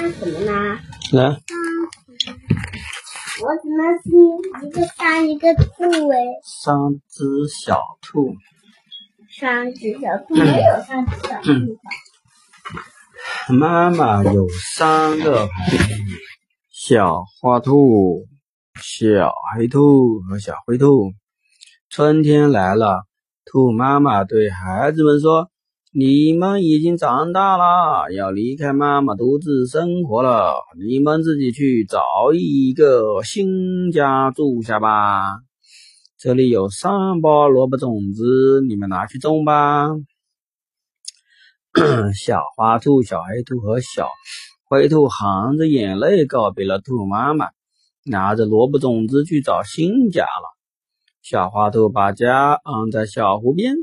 三什么呢？来，三，我怎么是一个三一个兔诶？三只小兔。三只小兔没有三只小兔吧？妈妈有三个孩子：小花兔、小黑兔和小灰兔。春天来了，兔妈妈对孩子们说：“你们已经长大了，要离开妈妈独自生活了。你们自己去找一个新家住下吧。这里有三包萝卜种子，你们拿去种吧。”小花兔、小黑兔和小灰兔含着眼泪告别了兔妈妈，拿着萝卜种子去找新家了。小花兔把家安在小湖边，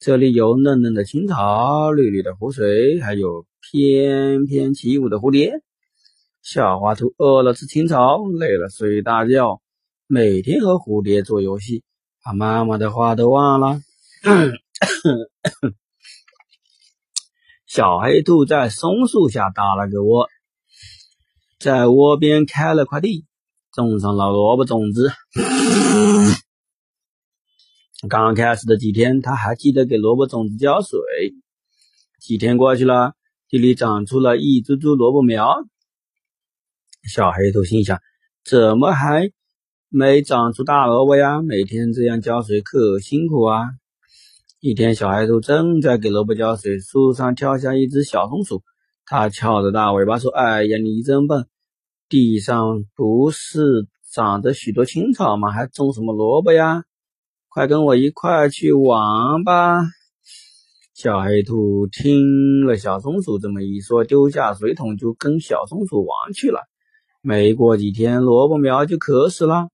这里有嫩嫩的青草、绿绿的湖水，还有翩翩起舞的蝴蝶。小花兔饿了吃青草，累了睡大觉，每天和蝴蝶做游戏，把妈妈的话都忘了。小黑兔在松树下搭了个窝，在窝边开了块地，种上了萝卜种子。刚开始的几天，他还记得给萝卜种子浇水。几天过去了，地里长出了一株株萝卜苗。小黑兔心想：怎么还没长出大萝卜呀？每天这样浇水可辛苦啊！一天，小黑兔正在给萝卜浇水，树上跳下一只小松鼠。它翘着大尾巴说：“哎呀，你真笨！地上不是长着许多青草吗？还种什么萝卜呀？快跟我一块去玩吧！”小黑兔听了小松鼠这么一说，丢下水桶就跟小松鼠玩去了。没过几天，萝卜苗就渴死了。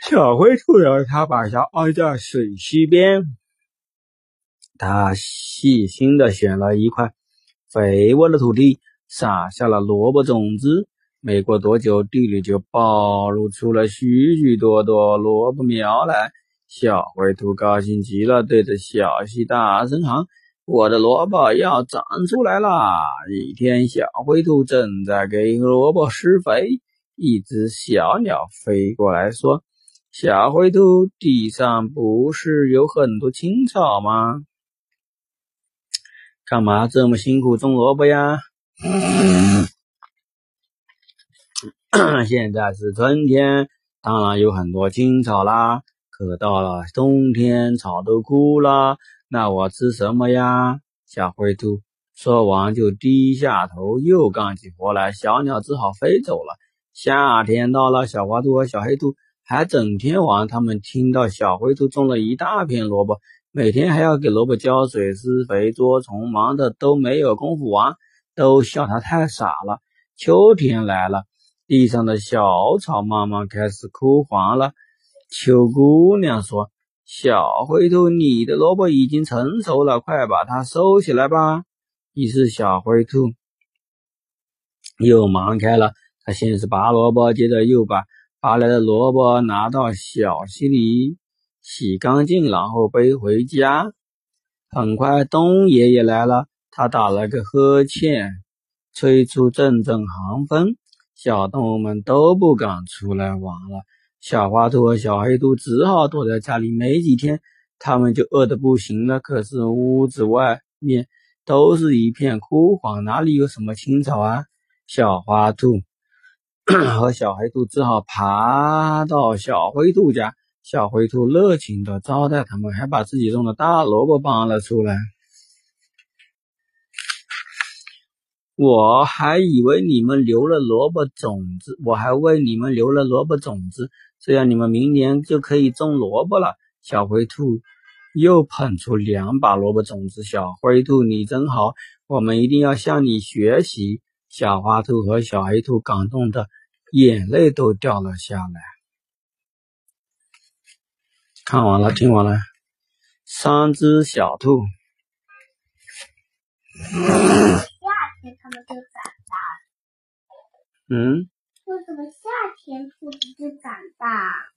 小灰兔让它把小安在水溪边，它细心的选了一块肥沃的土地，撒下了萝卜种子。没过多久，地里就暴露出了许许多多萝卜苗来。小灰兔高兴极了，对着小溪大声喊：“我的萝卜要长出来了！”一天，小灰兔正在给萝卜施肥，一只小鸟飞过来说。小灰兔，地上不是有很多青草吗？干嘛这么辛苦种萝卜呀？现在是春天，当然有很多青草啦。可到了冬天，草都枯了，那我吃什么呀？小灰兔说完就低下头，又干起活来。小鸟只好飞走了。夏天到了，小花兔和小黑兔。还整天玩，他们听到小灰兔种了一大片萝卜，每天还要给萝卜浇水、施肥、捉虫，忙的都没有功夫玩，都笑他太傻了。秋天来了，地上的小草慢慢开始枯黄了。秋姑娘说：“小灰兔，你的萝卜已经成熟了，快把它收起来吧。”于是小灰兔又忙开了，他先是拔萝卜，接着又把。拔来的萝卜拿到小溪里洗干净，然后背回家。很快，冬爷爷来了，他打了个呵欠，吹出阵阵寒风，小动物们都不敢出来玩了。小花兔和小黑兔只好躲在家里。没几天，他们就饿得不行了。可是屋子外面都是一片枯黄，哪里有什么青草啊？小花兔。和小黑兔只好爬到小灰兔家。小灰兔热情的招待他们，还把自己种的大萝卜搬了出来。我还以为你们留了萝卜种子，我还为你们留了萝卜种子，这样你们明年就可以种萝卜了。小灰兔又捧出两把萝卜种子。小灰兔，你真好，我们一定要向你学习。小花兔和小黑兔感动的眼泪都掉了下来。看完了，听完了。三只小兔。夏天它们就长大。嗯？为什么夏天兔子就长大？